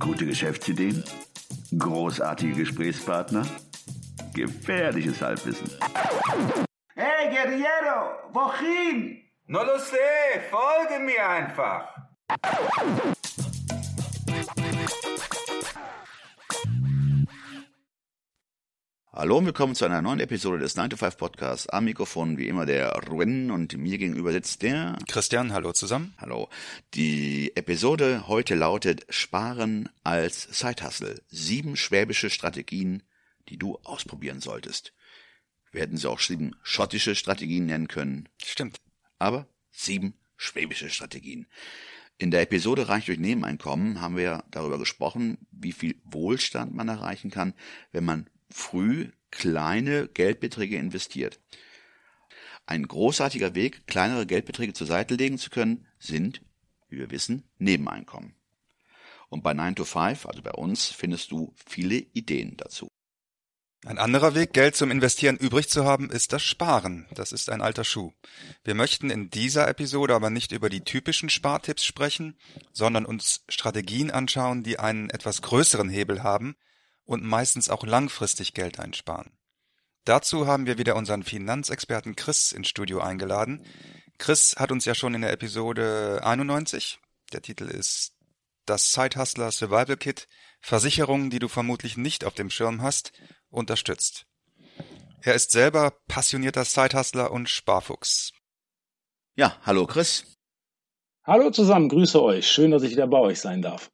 Gute Geschäftsideen? Großartige Gesprächspartner? Gefährliches Halbwissen. Hey, Guerriero, wohin? No lo sé, folge mir einfach. Hallo und willkommen zu einer neuen Episode des 9 to 5 Podcasts. Am Mikrofon wie immer der Ruin und mir gegenüber sitzt der Christian, hallo zusammen. Hallo. Die Episode heute lautet Sparen als Side-Hustle. Sieben schwäbische Strategien, die du ausprobieren solltest. Wir hätten sie auch sieben schottische Strategien nennen können. Stimmt. Aber sieben schwäbische Strategien. In der Episode Reich durch Nebeneinkommen haben wir darüber gesprochen, wie viel Wohlstand man erreichen kann, wenn man früh kleine Geldbeträge investiert. Ein großartiger Weg, kleinere Geldbeträge zur Seite legen zu können, sind, wie wir wissen, Nebeneinkommen. Und bei 9 to 5, also bei uns, findest du viele Ideen dazu. Ein anderer Weg, Geld zum Investieren übrig zu haben, ist das Sparen. Das ist ein alter Schuh. Wir möchten in dieser Episode aber nicht über die typischen Spartipps sprechen, sondern uns Strategien anschauen, die einen etwas größeren Hebel haben und meistens auch langfristig Geld einsparen. Dazu haben wir wieder unseren Finanzexperten Chris ins Studio eingeladen. Chris hat uns ja schon in der Episode 91, der Titel ist Das Side-Hustler Survival Kit, Versicherungen, die du vermutlich nicht auf dem Schirm hast, unterstützt. Er ist selber passionierter Sidehustler und Sparfuchs. Ja, hallo Chris. Hallo zusammen, grüße euch. Schön, dass ich wieder bei euch sein darf.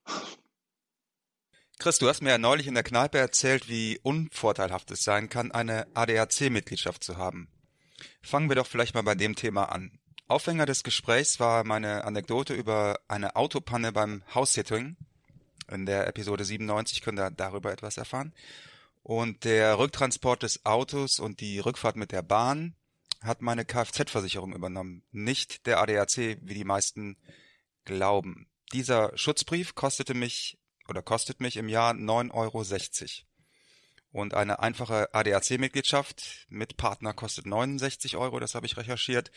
Chris, du hast mir ja neulich in der Kneipe erzählt, wie unvorteilhaft es sein kann, eine ADAC-Mitgliedschaft zu haben. Fangen wir doch vielleicht mal bei dem Thema an. Aufhänger des Gesprächs war meine Anekdote über eine Autopanne beim House-Sitting. In der Episode 97 könnt ihr darüber etwas erfahren. Und der Rücktransport des Autos und die Rückfahrt mit der Bahn hat meine Kfz-Versicherung übernommen, nicht der ADAC, wie die meisten glauben. Dieser Schutzbrief kostete mich oder kostet mich im Jahr 9,60 Euro. Und eine einfache ADAC-Mitgliedschaft mit Partner kostet 69 Euro, das habe ich recherchiert.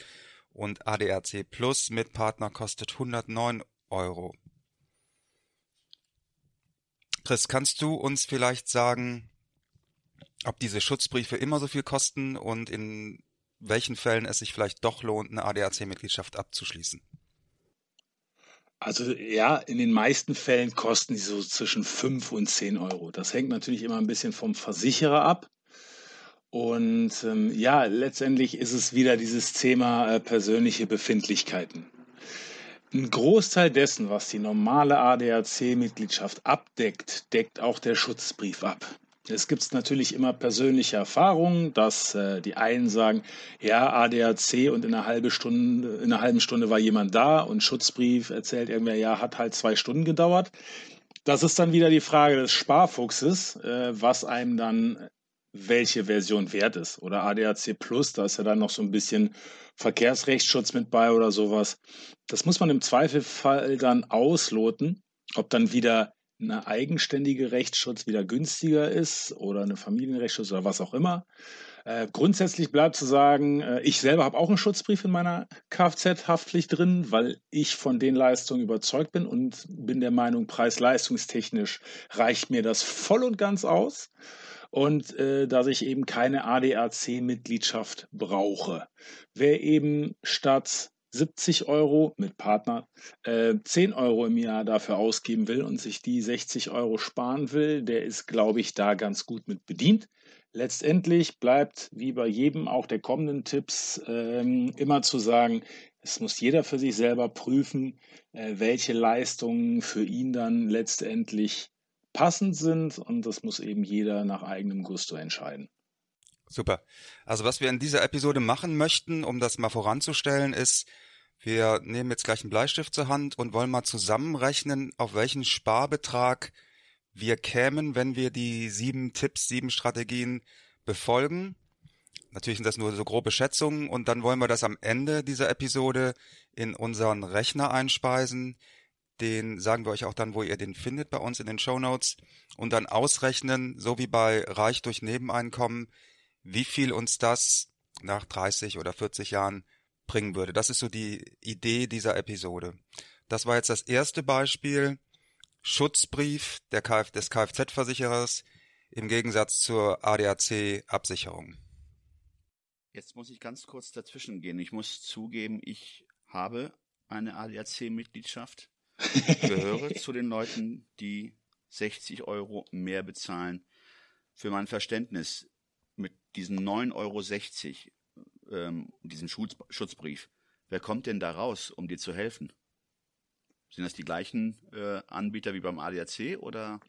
Und ADAC Plus mit Partner kostet 109 Euro. Chris, kannst du uns vielleicht sagen, ob diese Schutzbriefe immer so viel kosten und in welchen Fällen es sich vielleicht doch lohnt, eine ADAC-Mitgliedschaft abzuschließen? Also ja, in den meisten Fällen kosten die so zwischen 5 und 10 Euro. Das hängt natürlich immer ein bisschen vom Versicherer ab. Und ähm, ja, letztendlich ist es wieder dieses Thema äh, persönliche Befindlichkeiten. Ein Großteil dessen, was die normale ADAC-Mitgliedschaft abdeckt, deckt auch der Schutzbrief ab. Es gibt natürlich immer persönliche Erfahrungen, dass äh, die einen sagen, ja, ADAC und in einer, halben Stunde, in einer halben Stunde war jemand da und Schutzbrief erzählt irgendwer, ja, hat halt zwei Stunden gedauert. Das ist dann wieder die Frage des Sparfuchses, äh, was einem dann welche Version wert ist. Oder ADAC Plus, da ist ja dann noch so ein bisschen Verkehrsrechtsschutz mit bei oder sowas. Das muss man im Zweifelfall dann ausloten, ob dann wieder eine eigenständige Rechtsschutz wieder günstiger ist oder eine Familienrechtsschutz oder was auch immer. Äh, grundsätzlich bleibt zu sagen, äh, ich selber habe auch einen Schutzbrief in meiner Kfz-Haftpflicht drin, weil ich von den Leistungen überzeugt bin und bin der Meinung, preis-leistungstechnisch reicht mir das voll und ganz aus. Und äh, dass ich eben keine ADAC-Mitgliedschaft brauche. Wer eben statt 70 Euro mit Partner, äh, 10 Euro im Jahr dafür ausgeben will und sich die 60 Euro sparen will, der ist, glaube ich, da ganz gut mit bedient. Letztendlich bleibt, wie bei jedem auch der kommenden Tipps, ähm, immer zu sagen, es muss jeder für sich selber prüfen, äh, welche Leistungen für ihn dann letztendlich passend sind und das muss eben jeder nach eigenem Gusto entscheiden. Super. Also was wir in dieser Episode machen möchten, um das mal voranzustellen, ist, wir nehmen jetzt gleich einen Bleistift zur Hand und wollen mal zusammenrechnen, auf welchen Sparbetrag wir kämen, wenn wir die sieben Tipps, sieben Strategien befolgen. Natürlich sind das nur so grobe Schätzungen und dann wollen wir das am Ende dieser Episode in unseren Rechner einspeisen. Den sagen wir euch auch dann, wo ihr den findet bei uns in den Show Notes und dann ausrechnen, so wie bei Reich durch Nebeneinkommen, wie viel uns das nach 30 oder 40 Jahren bringen würde. Das ist so die Idee dieser Episode. Das war jetzt das erste Beispiel. Schutzbrief der Kf des Kfz-Versicherers im Gegensatz zur ADAC-Absicherung. Jetzt muss ich ganz kurz dazwischen gehen. Ich muss zugeben, ich habe eine ADAC-Mitgliedschaft, gehöre zu den Leuten, die 60 Euro mehr bezahlen. Für mein Verständnis mit diesen 9,60 Euro, ähm, diesem Schutz, Schutzbrief, wer kommt denn da raus, um dir zu helfen? Sind das die gleichen äh, Anbieter wie beim ADAC oder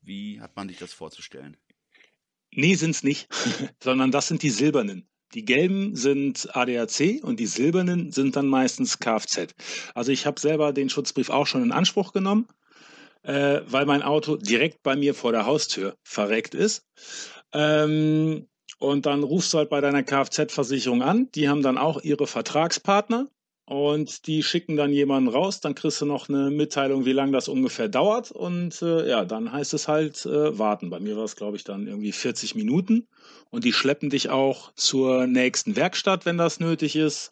wie hat man sich das vorzustellen? Nee, sind's nicht, sondern das sind die silbernen. Die gelben sind ADAC und die silbernen sind dann meistens Kfz. Also ich habe selber den Schutzbrief auch schon in Anspruch genommen, äh, weil mein Auto direkt bei mir vor der Haustür verreckt ist. Ähm, und dann rufst du halt bei deiner Kfz-Versicherung an. Die haben dann auch ihre Vertragspartner und die schicken dann jemanden raus, dann kriegst du noch eine Mitteilung, wie lange das ungefähr dauert. Und äh, ja, dann heißt es halt äh, warten. Bei mir war es, glaube ich, dann irgendwie 40 Minuten. Und die schleppen dich auch zur nächsten Werkstatt, wenn das nötig ist.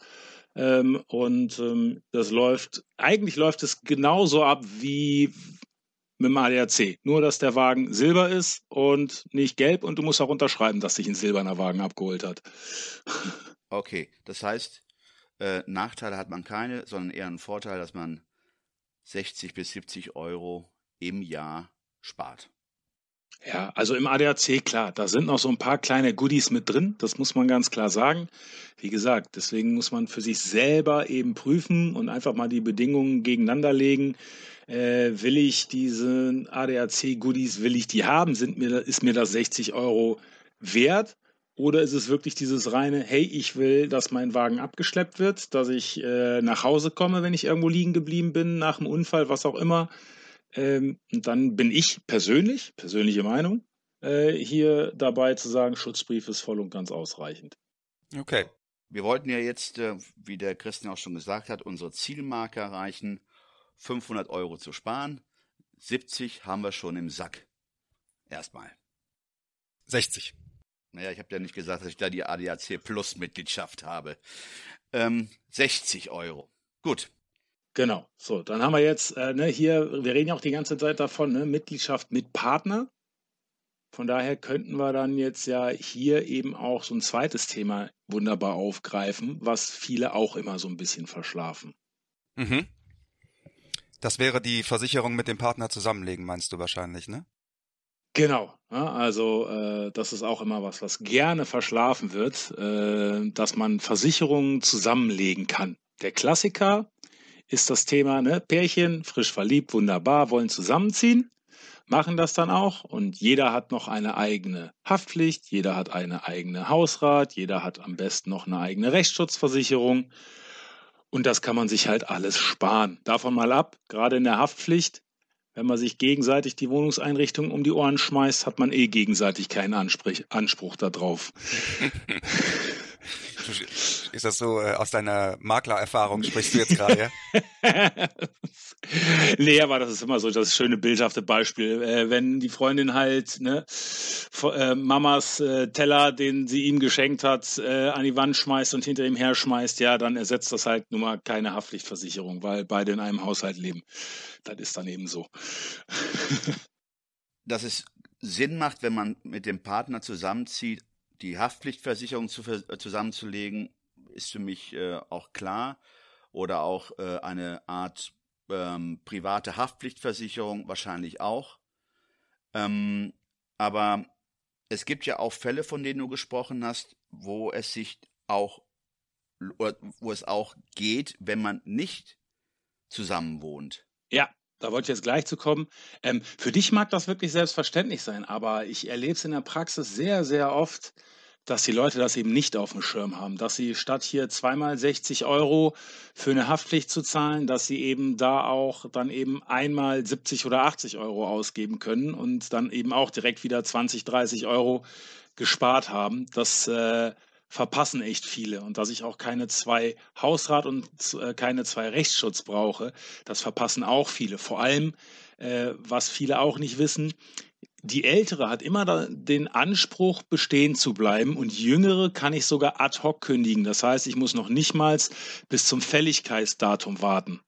Ähm, und ähm, das läuft, eigentlich läuft es genauso ab wie mit dem ADAC. Nur, dass der Wagen silber ist und nicht gelb und du musst auch unterschreiben, dass sich ein silberner Wagen abgeholt hat. Okay, das heißt, äh, Nachteile hat man keine, sondern eher einen Vorteil, dass man 60 bis 70 Euro im Jahr spart. Ja, also im ADAC, klar, da sind noch so ein paar kleine Goodies mit drin, das muss man ganz klar sagen. Wie gesagt, deswegen muss man für sich selber eben prüfen und einfach mal die Bedingungen gegeneinander legen. Äh, will ich diese ADAC-Goodies, will ich die haben? Sind mir, ist mir das 60 Euro wert? Oder ist es wirklich dieses reine, hey, ich will, dass mein Wagen abgeschleppt wird, dass ich äh, nach Hause komme, wenn ich irgendwo liegen geblieben bin, nach dem Unfall, was auch immer. Ähm, und dann bin ich persönlich, persönliche Meinung, äh, hier dabei zu sagen, Schutzbrief ist voll und ganz ausreichend. Okay. Wir wollten ja jetzt, äh, wie der Christian auch schon gesagt hat, unsere Zielmarke erreichen, 500 Euro zu sparen. 70 haben wir schon im Sack. Erstmal. 60. Naja, ich habe ja nicht gesagt, dass ich da die ADAC Plus Mitgliedschaft habe. Ähm, 60 Euro. Gut. Genau. So, dann haben wir jetzt äh, ne, hier, wir reden ja auch die ganze Zeit davon, ne, Mitgliedschaft mit Partner. Von daher könnten wir dann jetzt ja hier eben auch so ein zweites Thema wunderbar aufgreifen, was viele auch immer so ein bisschen verschlafen. Mhm. Das wäre die Versicherung mit dem Partner zusammenlegen, meinst du wahrscheinlich, ne? Genau, also äh, das ist auch immer was, was gerne verschlafen wird, äh, dass man Versicherungen zusammenlegen kann. Der Klassiker ist das Thema, ne, Pärchen, frisch verliebt, wunderbar, wollen zusammenziehen, machen das dann auch und jeder hat noch eine eigene Haftpflicht, jeder hat eine eigene Hausrat, jeder hat am besten noch eine eigene Rechtsschutzversicherung und das kann man sich halt alles sparen. Davon mal ab, gerade in der Haftpflicht wenn man sich gegenseitig die Wohnungseinrichtung um die Ohren schmeißt, hat man eh gegenseitig keinen Anspruch, Anspruch darauf. Ist das so äh, aus deiner Maklererfahrung, sprichst du jetzt gerade, ja? nee, aber das ist immer so das schöne bildhafte Beispiel. Äh, wenn die Freundin halt ne, äh, Mamas äh, Teller, den sie ihm geschenkt hat, äh, an die Wand schmeißt und hinter ihm her schmeißt, ja, dann ersetzt das halt nun mal keine Haftpflichtversicherung, weil beide in einem Haushalt leben. Das ist dann eben so. Dass es Sinn macht, wenn man mit dem Partner zusammenzieht, die Haftpflichtversicherung zu, äh, zusammenzulegen, ist für mich äh, auch klar. Oder auch äh, eine Art ähm, private Haftpflichtversicherung wahrscheinlich auch. Ähm, aber es gibt ja auch Fälle, von denen du gesprochen hast, wo es sich auch, wo es auch geht, wenn man nicht zusammen wohnt. Ja, da wollte ich jetzt gleich zu kommen. Ähm, für dich mag das wirklich selbstverständlich sein, aber ich erlebe es in der Praxis sehr, sehr oft, dass die Leute das eben nicht auf dem Schirm haben, dass sie statt hier zweimal 60 Euro für eine Haftpflicht zu zahlen, dass sie eben da auch dann eben einmal 70 oder 80 Euro ausgeben können und dann eben auch direkt wieder 20, 30 Euro gespart haben. Das äh, verpassen echt viele und dass ich auch keine zwei Hausrat und äh, keine zwei Rechtsschutz brauche, das verpassen auch viele. Vor allem, äh, was viele auch nicht wissen, die Ältere hat immer den Anspruch, bestehen zu bleiben und Jüngere kann ich sogar ad hoc kündigen. Das heißt, ich muss noch nicht mal bis zum Fälligkeitsdatum warten.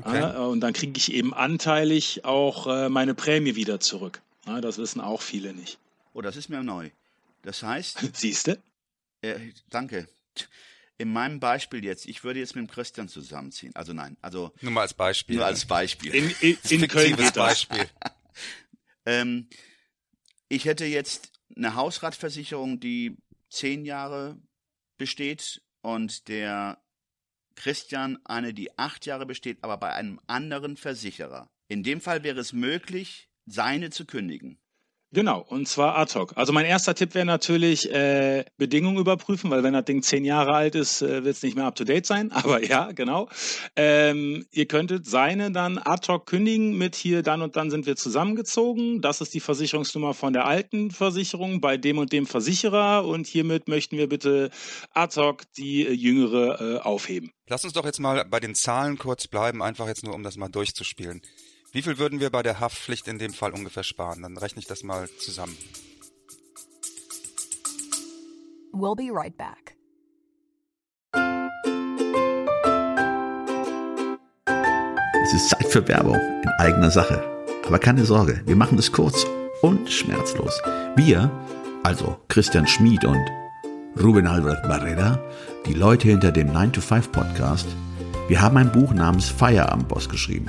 Okay. Und dann kriege ich eben anteilig auch äh, meine Prämie wieder zurück. Das wissen auch viele nicht. Oh, das ist mir neu. Das heißt. Siehste? Äh, danke. In meinem Beispiel jetzt, ich würde jetzt mit dem Christian zusammenziehen. Also nein, also. Nur mal als Beispiel. Nur als Beispiel. In, in, in Köln geht Beispiel. ähm, ich hätte jetzt eine Hausratversicherung, die zehn Jahre besteht und der Christian eine, die acht Jahre besteht, aber bei einem anderen Versicherer. In dem Fall wäre es möglich, seine zu kündigen. Genau, und zwar ad hoc. Also mein erster Tipp wäre natürlich äh, Bedingungen überprüfen, weil wenn das Ding zehn Jahre alt ist, äh, wird es nicht mehr up-to-date sein. Aber ja, genau. Ähm, ihr könntet seine dann ad hoc kündigen mit hier, dann und dann sind wir zusammengezogen. Das ist die Versicherungsnummer von der alten Versicherung bei dem und dem Versicherer. Und hiermit möchten wir bitte ad hoc die äh, jüngere äh, aufheben. Lass uns doch jetzt mal bei den Zahlen kurz bleiben, einfach jetzt nur, um das mal durchzuspielen. Wie viel würden wir bei der Haftpflicht in dem Fall ungefähr sparen? Dann rechne ich das mal zusammen. We'll be right back. Es ist Zeit für Werbung in eigener Sache. Aber keine Sorge, wir machen es kurz und schmerzlos. Wir, also Christian Schmid und Ruben Albert Barrera, die Leute hinter dem 9to5 Podcast, wir haben ein Buch namens Feierabendboss geschrieben.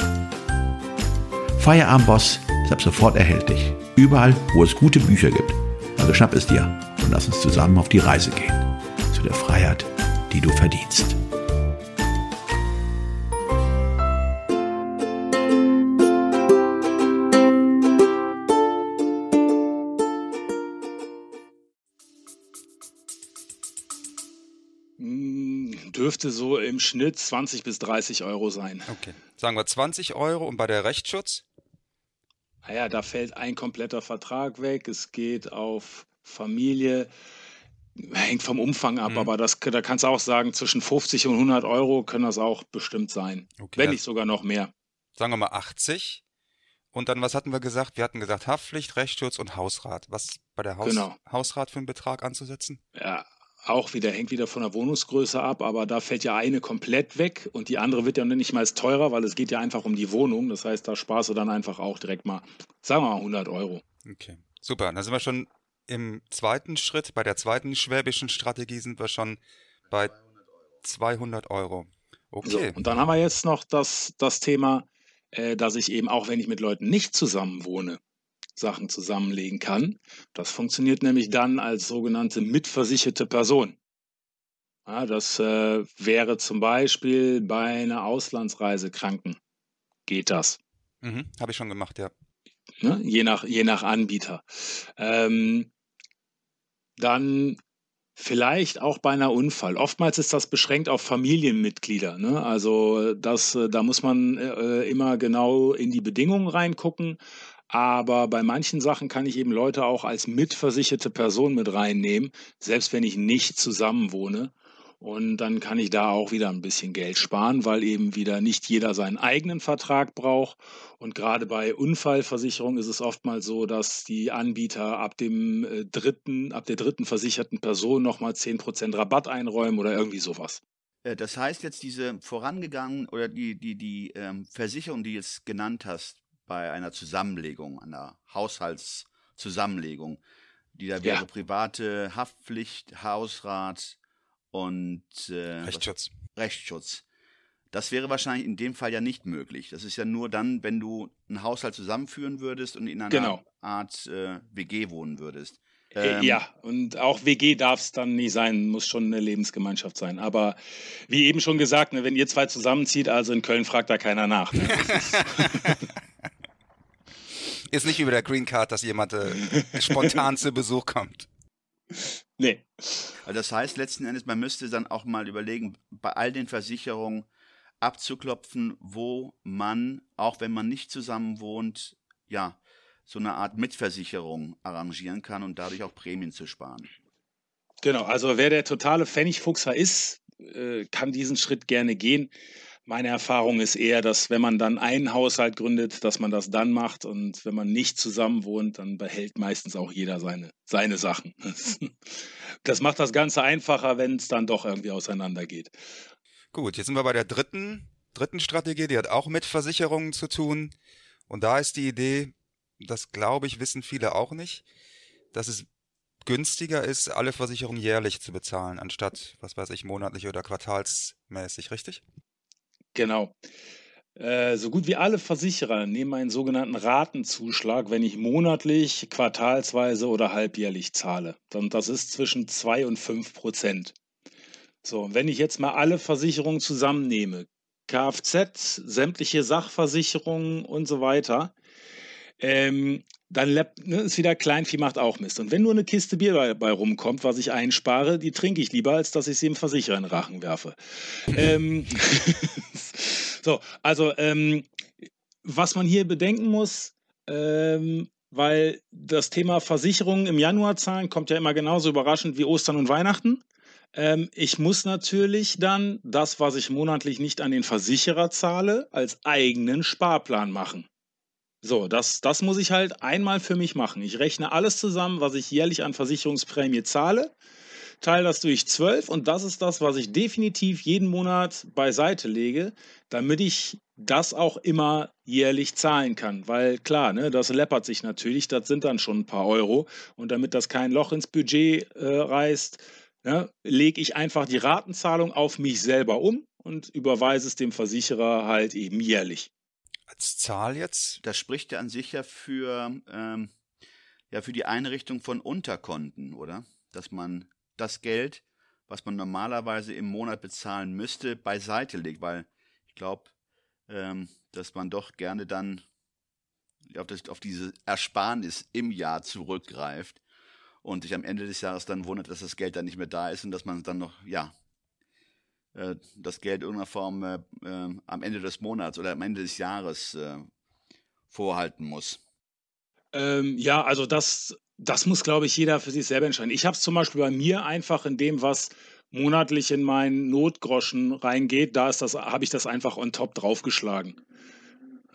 Feierabendboss ist ab sofort erhältlich. Überall, wo es gute Bücher gibt. Also schnapp es dir und lass uns zusammen auf die Reise gehen. Zu der Freiheit, die du verdienst. Hm, dürfte so im Schnitt 20 bis 30 Euro sein. Okay. Sagen wir 20 Euro und bei der Rechtsschutz? Naja, da fällt ein kompletter Vertrag weg. Es geht auf Familie. Hängt vom Umfang ab, mhm. aber das, da kannst du auch sagen, zwischen 50 und 100 Euro können das auch bestimmt sein. Okay, Wenn nicht sogar noch mehr. Sagen wir mal 80. Und dann, was hatten wir gesagt? Wir hatten gesagt Haftpflicht, Rechtsschutz und Hausrat. Was bei der Haus genau. Hausrat für einen Betrag anzusetzen? Ja, auch wieder, hängt wieder von der Wohnungsgröße ab, aber da fällt ja eine komplett weg und die andere wird ja nicht mal teurer, weil es geht ja einfach um die Wohnung. Das heißt, da sparst du dann einfach auch direkt mal, sagen wir mal 100 Euro. Okay, super. Da sind wir schon im zweiten Schritt, bei der zweiten schwäbischen Strategie sind wir schon bei 200 Euro. Okay. So, und dann haben wir jetzt noch das, das Thema, äh, dass ich eben auch, wenn ich mit Leuten nicht zusammen wohne, Sachen zusammenlegen kann. Das funktioniert nämlich dann als sogenannte mitversicherte Person. Ja, das äh, wäre zum Beispiel bei einer Auslandsreise Kranken. Geht das? Mhm, Habe ich schon gemacht, ja. Ne? Je, nach, je nach Anbieter. Ähm, dann Vielleicht auch bei einer Unfall. Oftmals ist das beschränkt auf Familienmitglieder. Ne? Also das, äh, da muss man äh, immer genau in die Bedingungen reingucken. Aber bei manchen Sachen kann ich eben Leute auch als mitversicherte Person mit reinnehmen, selbst wenn ich nicht zusammen wohne. Und dann kann ich da auch wieder ein bisschen Geld sparen, weil eben wieder nicht jeder seinen eigenen Vertrag braucht. Und gerade bei Unfallversicherung ist es oftmals so, dass die Anbieter ab dem äh, dritten, ab der dritten versicherten Person nochmal 10% Rabatt einräumen oder irgendwie sowas. Äh, das heißt jetzt diese vorangegangenen oder die, die, die ähm, Versicherung, die du jetzt genannt hast, bei einer Zusammenlegung, einer Haushaltszusammenlegung, die da wäre ja. private Haftpflicht, Hausrat und äh, Rechtsschutz. Rechtsschutz. Das wäre wahrscheinlich in dem Fall ja nicht möglich. Das ist ja nur dann, wenn du einen Haushalt zusammenführen würdest und in einer genau. Art äh, WG wohnen würdest. Äh, ähm, ja, und auch WG darf es dann nicht sein, muss schon eine Lebensgemeinschaft sein. Aber wie eben schon gesagt, ne, wenn ihr zwei zusammenzieht, also in Köln fragt da keiner nach. Ne? Ist nicht über der Green Card, dass jemand äh, spontan zu Besuch kommt. Nee. Also das heißt letzten Endes, man müsste dann auch mal überlegen, bei all den Versicherungen, abzuklopfen, wo man, auch wenn man nicht zusammen wohnt, ja, so eine Art Mitversicherung arrangieren kann und dadurch auch Prämien zu sparen. Genau, also wer der totale Pfennigfuchser ist, äh, kann diesen Schritt gerne gehen. Meine Erfahrung ist eher, dass wenn man dann einen Haushalt gründet, dass man das dann macht und wenn man nicht zusammen wohnt, dann behält meistens auch jeder seine, seine Sachen. Das macht das Ganze einfacher, wenn es dann doch irgendwie auseinandergeht. Gut, jetzt sind wir bei der dritten, dritten Strategie, die hat auch mit Versicherungen zu tun. Und da ist die Idee, das glaube ich, wissen viele auch nicht, dass es günstiger ist, alle Versicherungen jährlich zu bezahlen, anstatt, was weiß ich, monatlich oder quartalsmäßig, richtig? Genau. Äh, so gut wie alle Versicherer nehmen einen sogenannten Ratenzuschlag, wenn ich monatlich, quartalsweise oder halbjährlich zahle. Und das ist zwischen 2 und 5 Prozent. So, und wenn ich jetzt mal alle Versicherungen zusammennehme, Kfz, sämtliche Sachversicherungen und so weiter, ähm, dann ne, ist wieder Kleinvieh macht auch Mist. Und wenn nur eine Kiste Bier dabei rumkommt, was ich einspare, die trinke ich lieber, als dass ich sie im Versicherer in den Rachen werfe. ähm, so, also ähm, was man hier bedenken muss, ähm, weil das Thema Versicherungen im Januar zahlen kommt ja immer genauso überraschend wie Ostern und Weihnachten. Ähm, ich muss natürlich dann das, was ich monatlich nicht an den Versicherer zahle, als eigenen Sparplan machen. So, das, das muss ich halt einmal für mich machen. Ich rechne alles zusammen, was ich jährlich an Versicherungsprämie zahle, teile das durch zwölf und das ist das, was ich definitiv jeden Monat beiseite lege, damit ich das auch immer jährlich zahlen kann. Weil klar, ne, das läppert sich natürlich, das sind dann schon ein paar Euro. Und damit das kein Loch ins Budget äh, reißt, ne, lege ich einfach die Ratenzahlung auf mich selber um und überweise es dem Versicherer halt eben jährlich als Zahl jetzt? Das spricht ja an sich ja für, ähm, ja für die Einrichtung von Unterkonten, oder? Dass man das Geld, was man normalerweise im Monat bezahlen müsste, beiseite legt, weil ich glaube, ähm, dass man doch gerne dann auf, das, auf diese Ersparnis im Jahr zurückgreift und sich am Ende des Jahres dann wundert, dass das Geld dann nicht mehr da ist und dass man dann noch, ja, äh, das Geld in irgendeiner Form äh, äh, am Ende des Monats oder am Ende des Jahres äh, vorhalten muss. Ähm, ja, also das, das muss, glaube ich, jeder für sich selber entscheiden. Ich habe es zum Beispiel bei mir einfach in dem, was monatlich in meinen Notgroschen reingeht, da ist das, habe ich das einfach on top draufgeschlagen.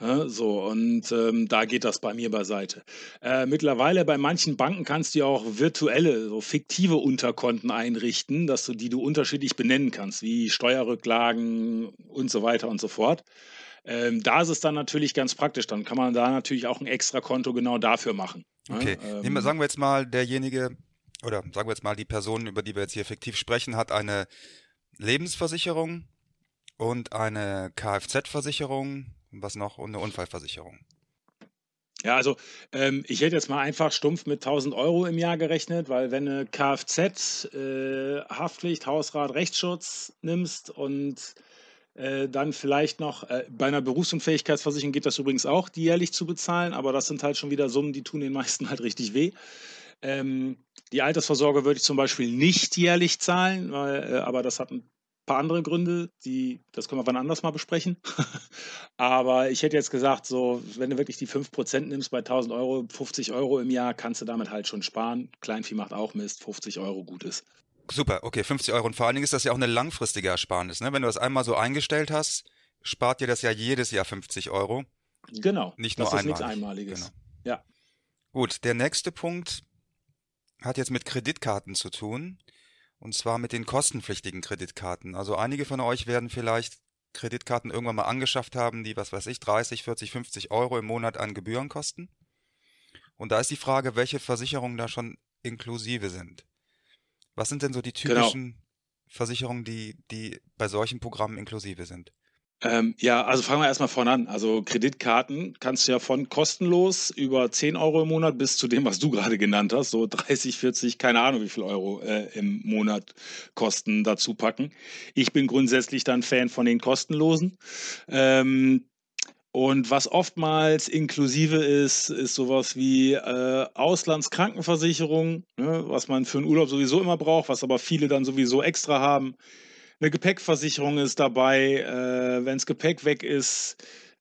Ja, so, und ähm, da geht das bei mir beiseite. Äh, mittlerweile bei manchen Banken kannst du ja auch virtuelle, so fiktive Unterkonten einrichten, dass du die du unterschiedlich benennen kannst, wie Steuerrücklagen und so weiter und so fort. Ähm, da ist es dann natürlich ganz praktisch. Dann kann man da natürlich auch ein extra Konto genau dafür machen. Okay. Ja, ähm, sagen wir jetzt mal, derjenige, oder sagen wir jetzt mal, die Person, über die wir jetzt hier fiktiv sprechen, hat eine Lebensversicherung und eine Kfz-Versicherung was noch? Und eine Unfallversicherung. Ja, also ähm, ich hätte jetzt mal einfach stumpf mit 1000 Euro im Jahr gerechnet, weil wenn eine Kfz, äh, Haftpflicht, Hausrat, Rechtsschutz nimmst und äh, dann vielleicht noch, äh, bei einer Berufsunfähigkeitsversicherung geht das übrigens auch, die jährlich zu bezahlen, aber das sind halt schon wieder Summen, die tun den meisten halt richtig weh. Ähm, die Altersvorsorge würde ich zum Beispiel nicht jährlich zahlen, weil, äh, aber das hat ein paar andere Gründe, die, das können wir wann anders mal besprechen. Aber ich hätte jetzt gesagt, so, wenn du wirklich die 5% nimmst bei 1000 Euro, 50 Euro im Jahr, kannst du damit halt schon sparen. Kleinvieh macht auch Mist, 50 Euro gut ist. Super, okay, 50 Euro. Und vor allen Dingen ist das ja auch eine langfristige Ersparnis. Ne? Wenn du das einmal so eingestellt hast, spart dir das ja jedes Jahr 50 Euro. Genau. Nicht nur das ist einmalig. nichts Einmaliges. Genau. Ja. Gut, der nächste Punkt hat jetzt mit Kreditkarten zu tun. Und zwar mit den kostenpflichtigen Kreditkarten. Also einige von euch werden vielleicht Kreditkarten irgendwann mal angeschafft haben, die, was weiß ich, 30, 40, 50 Euro im Monat an Gebühren kosten. Und da ist die Frage, welche Versicherungen da schon inklusive sind. Was sind denn so die genau. typischen genau. Versicherungen, die, die bei solchen Programmen inklusive sind? Ähm, ja, also fangen wir erstmal vorne an. Also Kreditkarten kannst du ja von kostenlos über 10 Euro im Monat bis zu dem, was du gerade genannt hast, so 30, 40, keine Ahnung wie viel Euro äh, im Monat Kosten dazu packen. Ich bin grundsätzlich dann Fan von den kostenlosen. Ähm, und was oftmals inklusive ist, ist sowas wie äh, Auslandskrankenversicherung, ne, was man für einen Urlaub sowieso immer braucht, was aber viele dann sowieso extra haben eine Gepäckversicherung ist dabei, äh, wenns Gepäck weg ist,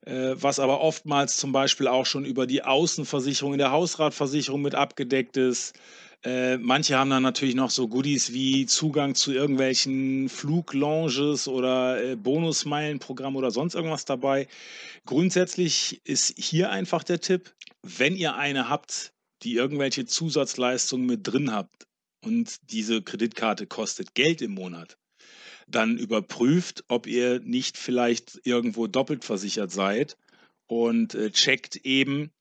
äh, was aber oftmals zum Beispiel auch schon über die Außenversicherung in der Hausratversicherung mit abgedeckt ist. Äh, manche haben dann natürlich noch so Goodies wie Zugang zu irgendwelchen Fluglounges oder äh, Bonusmeilenprogramm oder sonst irgendwas dabei. Grundsätzlich ist hier einfach der Tipp, wenn ihr eine habt, die irgendwelche Zusatzleistungen mit drin habt und diese Kreditkarte kostet Geld im Monat, dann überprüft, ob ihr nicht vielleicht irgendwo doppelt versichert seid und äh, checkt eben,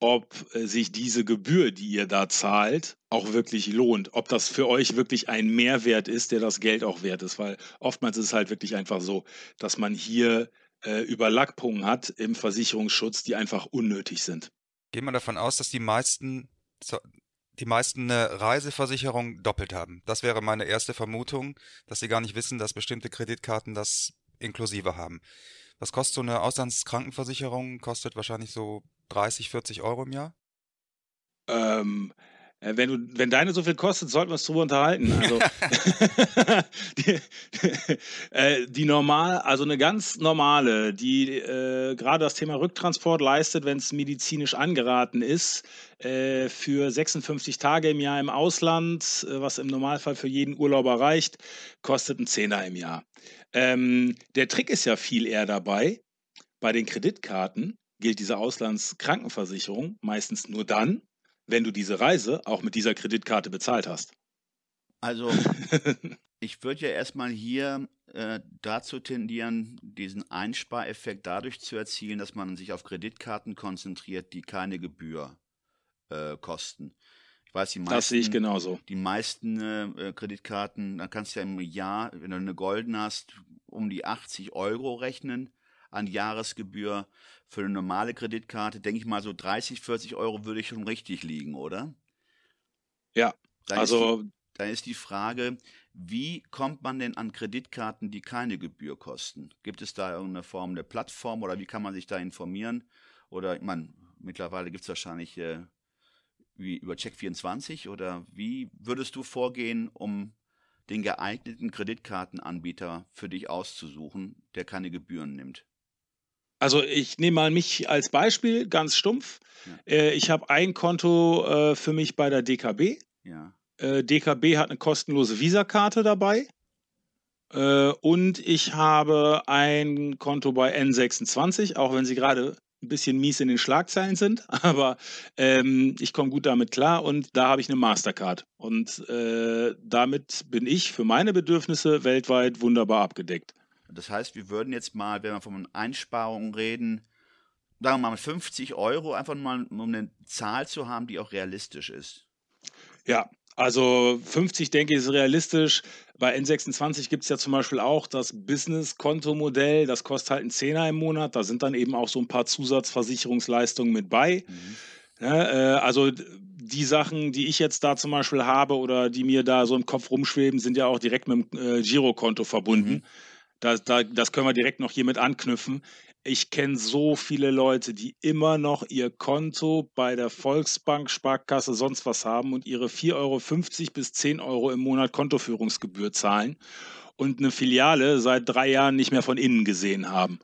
ob äh, sich diese Gebühr, die ihr da zahlt, auch wirklich lohnt. Ob das für euch wirklich ein Mehrwert ist, der das Geld auch wert ist. Weil oftmals ist es halt wirklich einfach so, dass man hier äh, Überlackungen hat im Versicherungsschutz, die einfach unnötig sind. Gehen wir davon aus, dass die meisten die meisten eine Reiseversicherung doppelt haben. Das wäre meine erste Vermutung, dass sie gar nicht wissen, dass bestimmte Kreditkarten das inklusive haben. Was kostet so eine Auslandskrankenversicherung? Kostet wahrscheinlich so 30, 40 Euro im Jahr? Ähm, äh, wenn, du, wenn deine so viel kostet, sollten wir uns drüber unterhalten. Also die, äh, die normal, also eine ganz normale, die äh, gerade das Thema Rücktransport leistet, wenn es medizinisch angeraten ist, äh, für 56 Tage im Jahr im Ausland, äh, was im Normalfall für jeden Urlauber reicht, kostet ein Zehner im Jahr. Ähm, der Trick ist ja viel eher dabei, bei den Kreditkarten gilt diese Auslandskrankenversicherung meistens nur dann, wenn du diese Reise auch mit dieser Kreditkarte bezahlt hast. Also, ich würde ja erstmal hier äh, dazu tendieren, diesen Einspareffekt dadurch zu erzielen, dass man sich auf Kreditkarten konzentriert, die keine Gebühr äh, kosten. Ich weiß, die meisten, das sehe ich genauso. Die meisten äh, Kreditkarten, da kannst du ja im Jahr, wenn du eine Golden hast, um die 80 Euro rechnen an Jahresgebühr. Für eine normale Kreditkarte, denke ich mal, so 30, 40 Euro würde ich schon richtig liegen, oder? Ja, da also. Ist die, da ist die Frage, wie kommt man denn an Kreditkarten, die keine Gebühr kosten? Gibt es da irgendeine Form der Plattform oder wie kann man sich da informieren? Oder, ich meine, mittlerweile gibt es wahrscheinlich äh, wie über Check24 oder wie würdest du vorgehen, um den geeigneten Kreditkartenanbieter für dich auszusuchen, der keine Gebühren nimmt? Also ich nehme mal mich als Beispiel, ganz stumpf. Ja. Äh, ich habe ein Konto äh, für mich bei der DKB. Ja. Äh, DKB hat eine kostenlose Visakarte dabei. Und ich habe ein Konto bei N26, auch wenn sie gerade ein bisschen mies in den Schlagzeilen sind, aber ähm, ich komme gut damit klar und da habe ich eine Mastercard. Und äh, damit bin ich für meine Bedürfnisse weltweit wunderbar abgedeckt. Das heißt, wir würden jetzt mal, wenn wir von Einsparungen reden, sagen wir mal 50 Euro, einfach mal um eine Zahl zu haben, die auch realistisch ist. Ja, also 50 denke ich ist realistisch. Bei N26 gibt es ja zum Beispiel auch das Business-Konto-Modell, das kostet halt einen Zehner im Monat. Da sind dann eben auch so ein paar Zusatzversicherungsleistungen mit bei. Mhm. Ja, äh, also die Sachen, die ich jetzt da zum Beispiel habe oder die mir da so im Kopf rumschweben, sind ja auch direkt mit dem äh, Girokonto verbunden. Mhm. Da, da, das können wir direkt noch hiermit anknüpfen. Ich kenne so viele Leute, die immer noch ihr Konto bei der Volksbank, Sparkasse, sonst was haben und ihre 4,50 Euro bis 10 Euro im Monat Kontoführungsgebühr zahlen und eine Filiale seit drei Jahren nicht mehr von innen gesehen haben.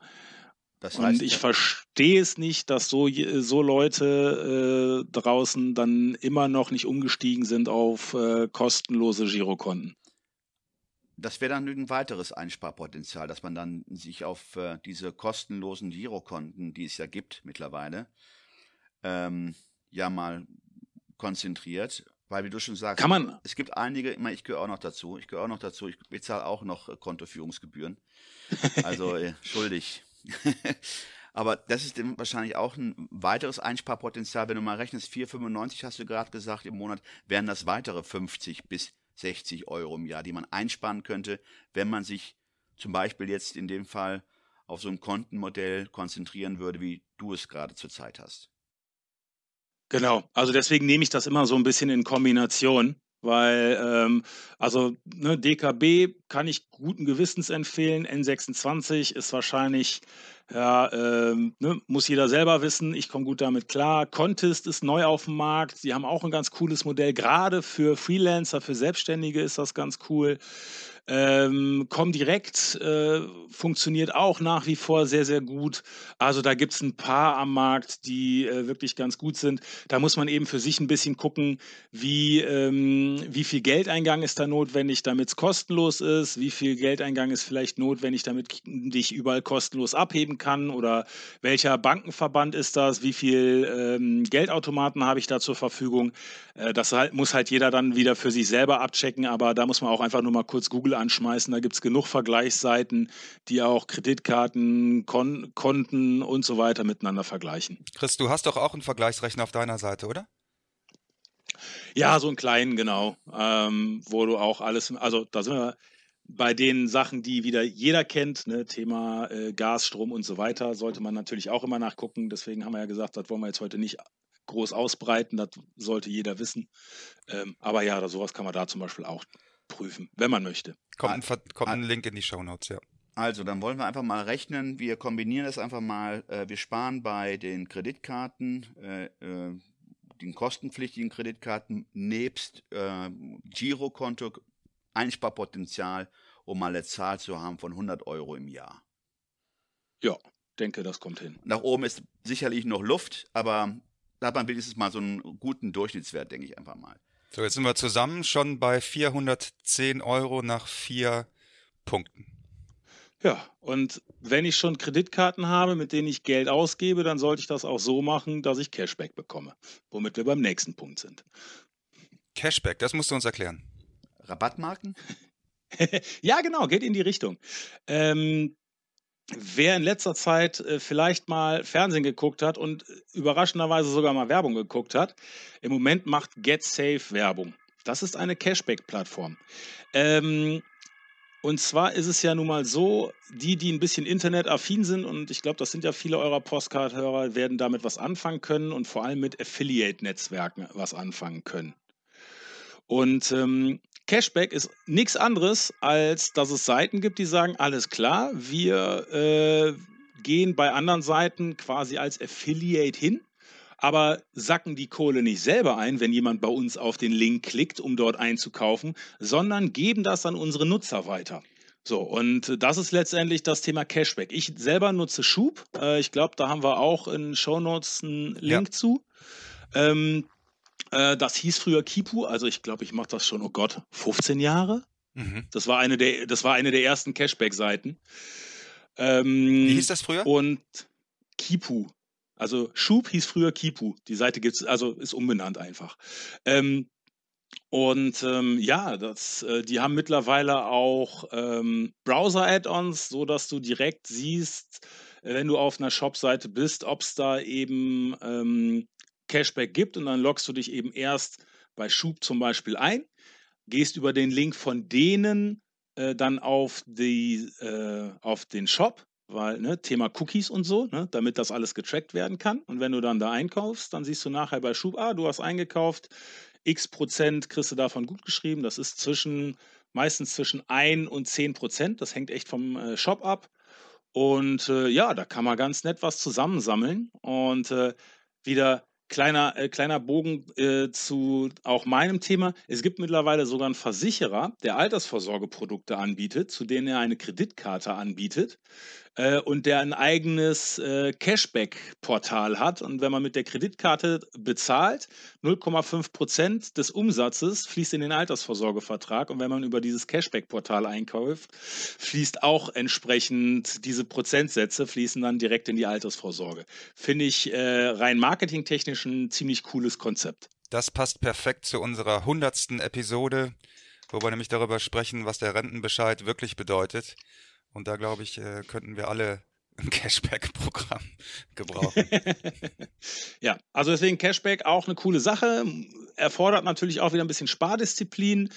Das heißt, und ich verstehe es nicht, dass so, so Leute äh, draußen dann immer noch nicht umgestiegen sind auf äh, kostenlose Girokonten das wäre dann ein weiteres Einsparpotenzial, dass man dann sich auf äh, diese kostenlosen Girokonten, die es ja gibt mittlerweile, ähm, ja mal konzentriert. Weil, wie du schon sagst, Kann man? es gibt einige, ich, gehöre auch noch dazu, ich gehöre auch noch dazu, ich bezahle auch noch äh, Kontoführungsgebühren. Also äh, schuldig. Aber das ist wahrscheinlich auch ein weiteres Einsparpotenzial. Wenn du mal rechnest, 4,95 hast du gerade gesagt im Monat, wären das weitere 50 bis 60 Euro im Jahr, die man einsparen könnte, wenn man sich zum Beispiel jetzt in dem Fall auf so ein Kontenmodell konzentrieren würde, wie du es gerade zurzeit hast. Genau, also deswegen nehme ich das immer so ein bisschen in Kombination, weil ähm, also ne, DKB kann ich guten Gewissens empfehlen, N26 ist wahrscheinlich ja, ähm, ne, muss jeder selber wissen. Ich komme gut damit klar. Contest ist neu auf dem Markt. Sie haben auch ein ganz cooles Modell. Gerade für Freelancer, für Selbstständige ist das ganz cool. Ähm, Comdirect äh, funktioniert auch nach wie vor sehr, sehr gut. Also da gibt es ein paar am Markt, die äh, wirklich ganz gut sind. Da muss man eben für sich ein bisschen gucken, wie, ähm, wie viel Geldeingang ist da notwendig, damit es kostenlos ist, wie viel Geldeingang ist vielleicht notwendig, damit ich überall kostenlos abheben kann oder welcher Bankenverband ist das, wie viel ähm, Geldautomaten habe ich da zur Verfügung. Äh, das halt, muss halt jeder dann wieder für sich selber abchecken, aber da muss man auch einfach nur mal kurz Google anschmeißen. Da gibt es genug Vergleichsseiten, die auch Kreditkarten, Kon Konten und so weiter miteinander vergleichen. Chris, du hast doch auch einen Vergleichsrechner auf deiner Seite, oder? Ja, so einen kleinen, genau. Ähm, wo du auch alles, also da sind wir bei den Sachen, die wieder jeder kennt, ne, Thema äh, Gas, Strom und so weiter, sollte man natürlich auch immer nachgucken. Deswegen haben wir ja gesagt, das wollen wir jetzt heute nicht groß ausbreiten, das sollte jeder wissen. Ähm, aber ja, sowas kann man da zum Beispiel auch prüfen, wenn man möchte. Kommt ein, kommt ein Link in die Show Notes, ja. Also, dann wollen wir einfach mal rechnen. Wir kombinieren das einfach mal. Äh, wir sparen bei den Kreditkarten, äh, äh, den kostenpflichtigen Kreditkarten nebst äh, Girokonto Einsparpotenzial, um mal eine Zahl zu haben von 100 Euro im Jahr. Ja, denke, das kommt hin. Nach oben ist sicherlich noch Luft, aber da hat man wenigstens mal so einen guten Durchschnittswert, denke ich einfach mal. So, jetzt sind wir zusammen schon bei 410 Euro nach vier Punkten. Ja, und wenn ich schon Kreditkarten habe, mit denen ich Geld ausgebe, dann sollte ich das auch so machen, dass ich Cashback bekomme. Womit wir beim nächsten Punkt sind. Cashback, das musst du uns erklären. Rabattmarken? ja, genau, geht in die Richtung. Ähm, wer in letzter Zeit äh, vielleicht mal Fernsehen geguckt hat und überraschenderweise sogar mal Werbung geguckt hat, im Moment macht GetSafe Werbung. Das ist eine Cashback-Plattform. Ähm, und zwar ist es ja nun mal so, die, die ein bisschen internetaffin sind, und ich glaube, das sind ja viele eurer Postcard-Hörer, werden damit was anfangen können und vor allem mit Affiliate-Netzwerken was anfangen können. Und ähm, Cashback ist nichts anderes, als dass es Seiten gibt, die sagen, alles klar, wir äh, gehen bei anderen Seiten quasi als Affiliate hin, aber sacken die Kohle nicht selber ein, wenn jemand bei uns auf den Link klickt, um dort einzukaufen, sondern geben das an unsere Nutzer weiter. So, und das ist letztendlich das Thema Cashback. Ich selber nutze Schub. Äh, ich glaube, da haben wir auch in Show Notes einen Link ja. zu. Ähm, äh, das hieß früher Kipu, also ich glaube, ich mache das schon, oh Gott, 15 Jahre. Mhm. Das, war eine der, das war eine der ersten Cashback-Seiten. Ähm, Wie hieß das früher? Und Kipu. Also Schub hieß früher Kipu. Die Seite gibt's, also ist umbenannt einfach. Ähm, und ähm, ja, das, äh, die haben mittlerweile auch ähm, Browser-Add-ons, so dass du direkt siehst, wenn du auf einer Shop-Seite bist, ob es da eben ähm, Cashback gibt und dann loggst du dich eben erst bei Schub zum Beispiel ein, gehst über den Link von denen äh, dann auf, die, äh, auf den Shop, weil ne, Thema Cookies und so, ne, damit das alles getrackt werden kann. Und wenn du dann da einkaufst, dann siehst du nachher bei Schub, ah, du hast eingekauft, x Prozent kriegst du davon gut geschrieben. Das ist zwischen meistens zwischen 1 und 10 Prozent. Das hängt echt vom äh, Shop ab. Und äh, ja, da kann man ganz nett was zusammensammeln und äh, wieder Kleiner, äh, kleiner Bogen äh, zu auch meinem Thema. Es gibt mittlerweile sogar einen Versicherer, der Altersvorsorgeprodukte anbietet, zu denen er eine Kreditkarte anbietet äh, und der ein eigenes äh, Cashback-Portal hat. Und wenn man mit der Kreditkarte bezahlt, 0,5 Prozent des Umsatzes fließt in den Altersvorsorgevertrag. Und wenn man über dieses Cashback-Portal einkauft, fließt auch entsprechend diese Prozentsätze fließen dann direkt in die Altersvorsorge. Finde ich äh, rein marketingtechnisch ein ziemlich cooles Konzept. Das passt perfekt zu unserer hundertsten Episode, wo wir nämlich darüber sprechen, was der Rentenbescheid wirklich bedeutet. Und da glaube ich, äh, könnten wir alle ein Cashback-Programm gebrauchen. ja, also deswegen Cashback auch eine coole Sache. Erfordert natürlich auch wieder ein bisschen Spardisziplin.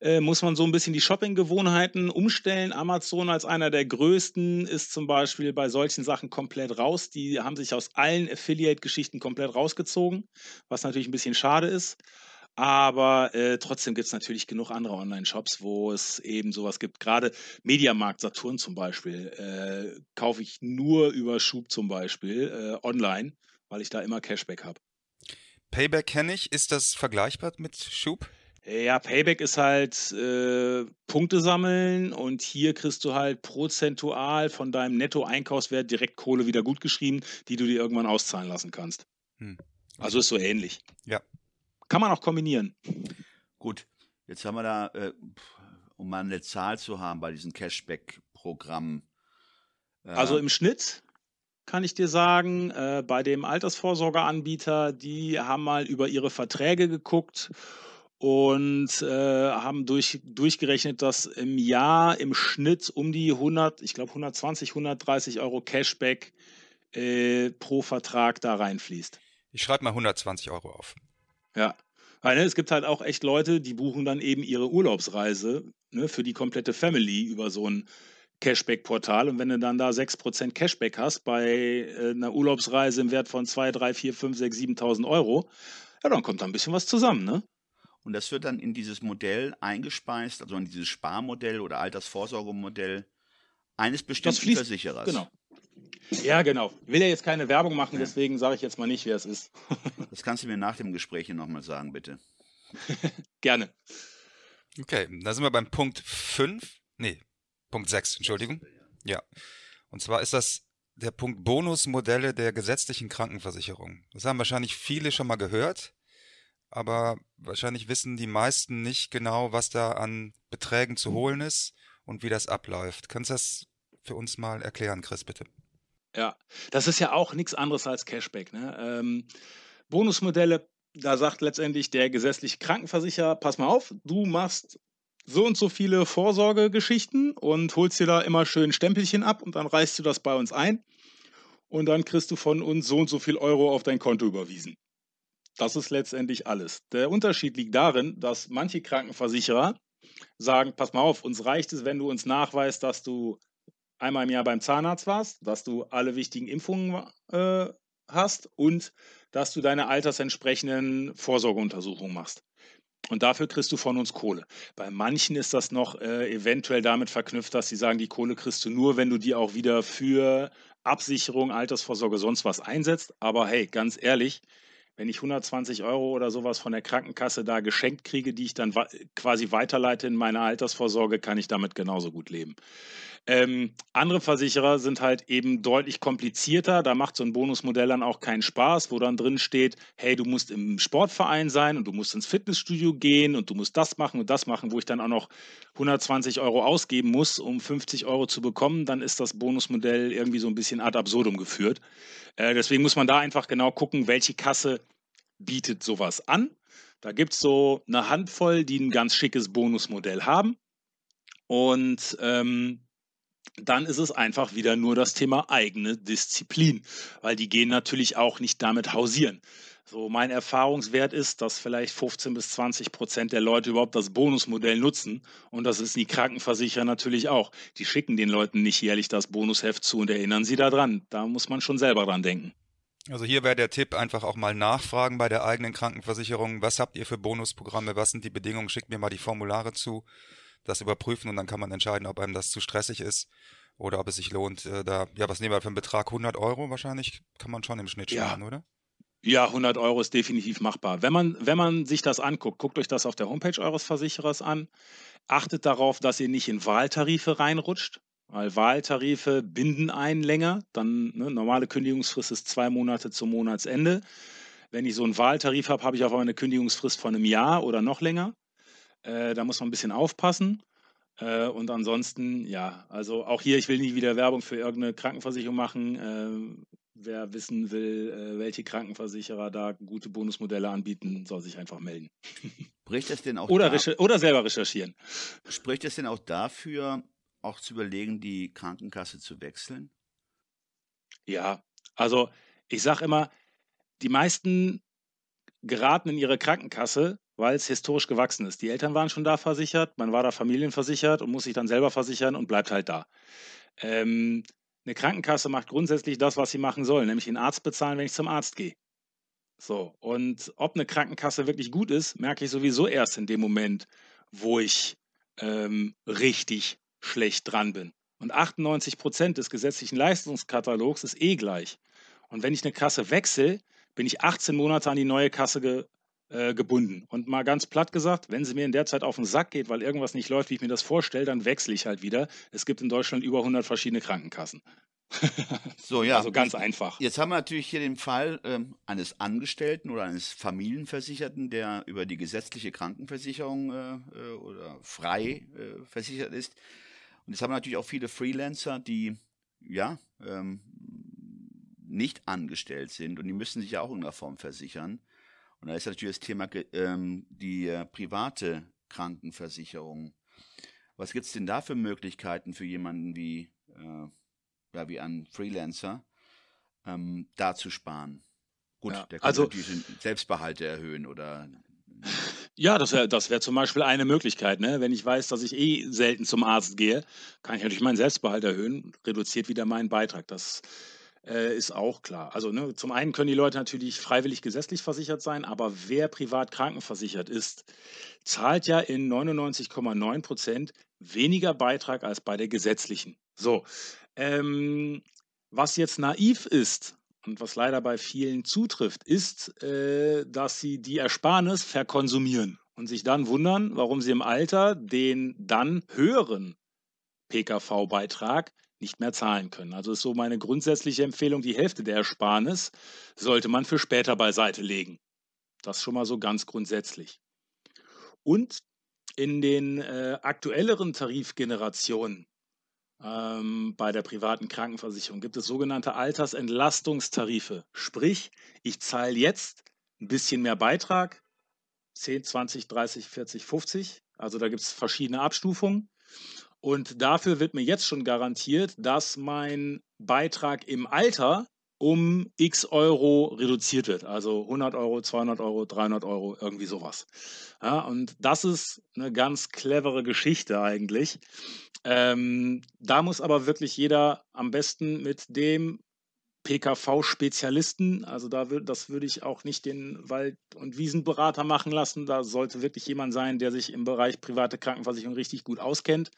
Äh, muss man so ein bisschen die Shopping-Gewohnheiten umstellen. Amazon als einer der größten ist zum Beispiel bei solchen Sachen komplett raus. Die haben sich aus allen Affiliate-Geschichten komplett rausgezogen, was natürlich ein bisschen schade ist. Aber äh, trotzdem gibt es natürlich genug andere Online-Shops, wo es eben sowas gibt. Gerade Mediamarkt Saturn zum Beispiel äh, kaufe ich nur über Schub zum Beispiel äh, online, weil ich da immer Cashback habe. Payback kenne ich. Ist das vergleichbar mit Schub? Ja, Payback ist halt äh, Punkte sammeln und hier kriegst du halt prozentual von deinem Netto-Einkaufswert direkt Kohle wieder gutgeschrieben, die du dir irgendwann auszahlen lassen kannst. Hm. Also ist so ähnlich. Ja. Kann man auch kombinieren. Gut, jetzt haben wir da, äh, um mal eine Zahl zu haben bei diesen Cashback-Programmen. Äh, Also im Schnitt kann ich dir sagen, äh, bei dem Altersvorsorgeanbieter, die haben mal über ihre Verträge geguckt und äh, haben durch, durchgerechnet, dass im Jahr im Schnitt um die 100, ich glaube 120, 130 Euro Cashback äh, pro Vertrag da reinfließt. Ich schreibe mal 120 Euro auf. Ja. Weil ne, es gibt halt auch echt Leute, die buchen dann eben ihre Urlaubsreise ne, für die komplette Family über so ein Cashback-Portal. Und wenn du dann da 6% Cashback hast bei äh, einer Urlaubsreise im Wert von 2, 3, 4, 5, 6, 7.000 Euro, ja, dann kommt da ein bisschen was zusammen, ne? Und das wird dann in dieses Modell eingespeist, also in dieses Sparmodell oder Altersvorsorgemodell eines bestimmten fließt- Versicherers. Genau. Ja, genau. Will ja jetzt keine Werbung machen, deswegen sage ich jetzt mal nicht, wer es ist. Das kannst du mir nach dem Gespräch hier nochmal sagen, bitte. Gerne. Okay, da sind wir beim Punkt 5. Nee, Punkt 6, Entschuldigung. Ja. Und zwar ist das der Punkt Bonusmodelle der gesetzlichen Krankenversicherung. Das haben wahrscheinlich viele schon mal gehört, aber wahrscheinlich wissen die meisten nicht genau, was da an Beträgen zu holen ist und wie das abläuft. Kannst du das für uns mal erklären, Chris, bitte? Ja, das ist ja auch nichts anderes als Cashback. Ne? Ähm, Bonusmodelle, da sagt letztendlich der gesetzliche Krankenversicherer, pass mal auf, du machst so und so viele Vorsorgegeschichten und holst dir da immer schön Stempelchen ab und dann reichst du das bei uns ein und dann kriegst du von uns so und so viel Euro auf dein Konto überwiesen. Das ist letztendlich alles. Der Unterschied liegt darin, dass manche Krankenversicherer sagen, pass mal auf, uns reicht es, wenn du uns nachweist, dass du einmal im Jahr beim Zahnarzt warst, dass du alle wichtigen Impfungen äh, hast und dass du deine altersentsprechenden Vorsorgeuntersuchungen machst. Und dafür kriegst du von uns Kohle. Bei manchen ist das noch äh, eventuell damit verknüpft, dass sie sagen, die Kohle kriegst du nur, wenn du die auch wieder für Absicherung, Altersvorsorge, sonst was einsetzt. Aber hey, ganz ehrlich, wenn ich 120 Euro oder sowas von der Krankenkasse da geschenkt kriege, die ich dann quasi weiterleite in meine Altersvorsorge, kann ich damit genauso gut leben. Ähm, andere Versicherer sind halt eben deutlich komplizierter. Da macht so ein Bonusmodell dann auch keinen Spaß, wo dann drin steht, hey, du musst im Sportverein sein und du musst ins Fitnessstudio gehen und du musst das machen und das machen, wo ich dann auch noch 120 Euro ausgeben muss, um 50 Euro zu bekommen. Dann ist das Bonusmodell irgendwie so ein bisschen ad absurdum geführt. Äh, deswegen muss man da einfach genau gucken, welche Kasse bietet sowas an. Da gibt es so eine Handvoll, die ein ganz schickes Bonusmodell haben. Und ähm, dann ist es einfach wieder nur das Thema eigene Disziplin, weil die gehen natürlich auch nicht damit hausieren. So mein Erfahrungswert ist, dass vielleicht 15 bis 20 Prozent der Leute überhaupt das Bonusmodell nutzen und das ist die Krankenversicherer natürlich auch. Die schicken den Leuten nicht jährlich das Bonusheft zu und erinnern sie daran. Da muss man schon selber dran denken. Also hier wäre der Tipp, einfach auch mal nachfragen bei der eigenen Krankenversicherung. Was habt ihr für Bonusprogramme? Was sind die Bedingungen? Schickt mir mal die Formulare zu, das überprüfen und dann kann man entscheiden, ob einem das zu stressig ist oder ob es sich lohnt. äh, Da, ja, was nehmen wir für einen Betrag? 100 Euro wahrscheinlich kann man schon im Schnitt Ja. sparen, oder? Ja, 100 Euro ist definitiv machbar. Wenn man, wenn man sich das anguckt, guckt euch das auf der Homepage eures Versicherers an. Achtet darauf, dass ihr nicht in Wahltarife reinrutscht, weil Wahltarife binden einen länger. Dann ne, normale Kündigungsfrist ist zwei Monate zum Monatsende. Wenn ich so einen Wahltarif habe, habe ich auf einmal eine Kündigungsfrist von einem Jahr oder noch länger. Äh, da muss man ein bisschen aufpassen. Äh, und ansonsten, ja, also auch hier, ich will nicht wieder Werbung für irgendeine Krankenversicherung machen. Ähm, wer wissen will, äh, welche Krankenversicherer da gute Bonusmodelle anbieten, soll sich einfach melden. Spricht es denn auch, Oder, da, oder selber recherchieren. spricht es denn auch dafür, auch zu überlegen, die Krankenkasse zu wechseln? Ja, also ich sage immer, die meisten geraten in ihre Krankenkasse, weil es historisch gewachsen ist. Die Eltern waren schon da versichert, man war da familienversichert und muss sich dann selber versichern und bleibt halt da. Ähm, eine Krankenkasse macht grundsätzlich das, was sie machen soll, nämlich den Arzt bezahlen, wenn ich zum Arzt gehe. So, und ob eine Krankenkasse wirklich gut ist, merke ich sowieso erst in dem Moment, wo ich ähm, richtig schlecht dran bin. Und 98 Prozent des gesetzlichen Leistungskatalogs ist eh gleich. Und wenn ich eine Kasse wechsle, bin ich 18 Monate an die neue Kasse ge, äh, gebunden. Und mal ganz platt gesagt, wenn sie mir in der Zeit auf den Sack geht, weil irgendwas nicht läuft, wie ich mir das vorstelle, dann wechsle ich halt wieder. Es gibt in Deutschland über 100 verschiedene Krankenkassen. So, ja. Also ganz einfach. Jetzt haben wir natürlich hier den Fall ähm, eines Angestellten oder eines Familienversicherten, der über die gesetzliche Krankenversicherung äh, äh, oder frei äh, versichert ist. Und jetzt haben wir natürlich auch viele Freelancer, die ja ähm, nicht angestellt sind und die müssen sich ja auch in irgendeiner Form versichern. Und da ist natürlich das Thema ähm, die äh, private Krankenversicherung. Was gibt's denn da für Möglichkeiten für jemanden wie, äh, ja, wie einen Freelancer, ähm, da zu sparen? Gut, Ja, der kann also- natürlich den Selbstbehalte erhöhen oder Ja, das wäre das wär zum Beispiel eine Möglichkeit. Ne? Wenn ich weiß, dass ich eh selten zum Arzt gehe, kann ich natürlich meinen Selbstbehalt erhöhen, reduziert wieder meinen Beitrag. Das äh, ist auch klar. Also ne, zum einen können die Leute natürlich freiwillig gesetzlich versichert sein, aber wer privat krankenversichert ist, zahlt ja in 99,9 Prozent weniger Beitrag als bei der gesetzlichen. So, ähm, was jetzt naiv ist, und was leider bei vielen zutrifft, ist, äh, dass sie die Ersparnis verkonsumieren und sich dann wundern, warum sie im Alter den dann höheren PKV-Beitrag nicht mehr zahlen können. Also ist so meine grundsätzliche Empfehlung, die Hälfte der Ersparnis sollte man für später beiseite legen. Das schon mal so ganz grundsätzlich. Und in den äh, aktuelleren Tarifgenerationen ähm, bei der privaten Krankenversicherung gibt es sogenannte Altersentlastungstarife. Sprich, ich zahle jetzt ein bisschen mehr Beitrag, 10, 20, 30, 40, 50. Also da gibt es verschiedene Abstufungen. Und dafür wird mir jetzt schon garantiert, dass mein Beitrag im Alter um x Euro reduziert wird. Also 100 Euro, 200 Euro, 300 Euro, irgendwie sowas. Ja, und das ist eine ganz clevere Geschichte eigentlich. Ähm, da muss aber wirklich jeder am besten mit dem PKV-Spezialisten, also da würd, das würde ich auch nicht den Wald- und Wiesenberater machen lassen. Da sollte wirklich jemand sein, der sich im Bereich private Krankenversicherung richtig gut auskennt.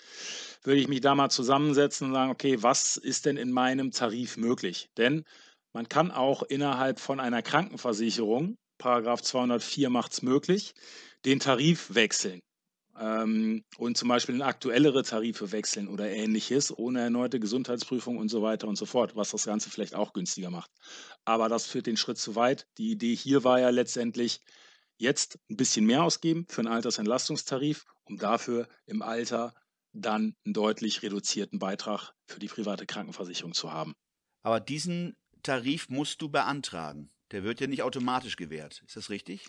Würde ich mich da mal zusammensetzen und sagen, okay, was ist denn in meinem Tarif möglich? Denn man kann auch innerhalb von einer Krankenversicherung, Paragraph 204 macht es möglich, den Tarif wechseln ähm, und zum Beispiel in aktuellere Tarife wechseln oder ähnliches, ohne erneute Gesundheitsprüfung und so weiter und so fort, was das Ganze vielleicht auch günstiger macht. Aber das führt den Schritt zu weit. Die Idee hier war ja letztendlich, jetzt ein bisschen mehr ausgeben für einen Altersentlastungstarif, um dafür im Alter dann einen deutlich reduzierten Beitrag für die private Krankenversicherung zu haben. Aber diesen Tarif musst du beantragen. Der wird ja nicht automatisch gewährt. Ist das richtig?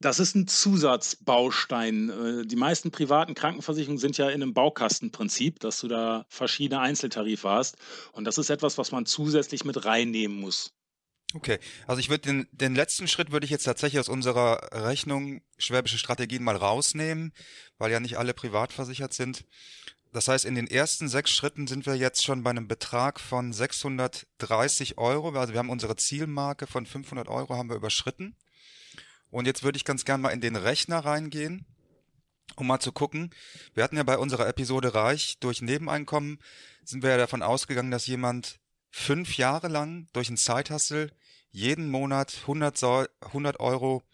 Das ist ein Zusatzbaustein. Äh, Die meisten privaten Krankenversicherungen sind ja in einem Baukastenprinzip, dass du da verschiedene Einzeltarife hast. Und das ist etwas, was man zusätzlich mit reinnehmen muss. Okay, also ich würde den, den letzten Schritt würde ich jetzt tatsächlich aus unserer Rechnung Schwäbische Strategien mal rausnehmen, weil ja nicht alle privat versichert sind. Das heißt, in den ersten sechs Schritten sind wir jetzt schon bei einem Betrag von 630 Euro. Also wir haben unsere Zielmarke von 500 Euro haben wir überschritten. Und jetzt würde ich ganz gern mal in den Rechner reingehen, um mal zu gucken. Wir hatten ja bei unserer Episode Reich durch Nebeneinkommen sind wir ja davon ausgegangen, dass jemand fünf Jahre lang durch einen Side-Hustle jeden Monat 100, Sau- 100 Euro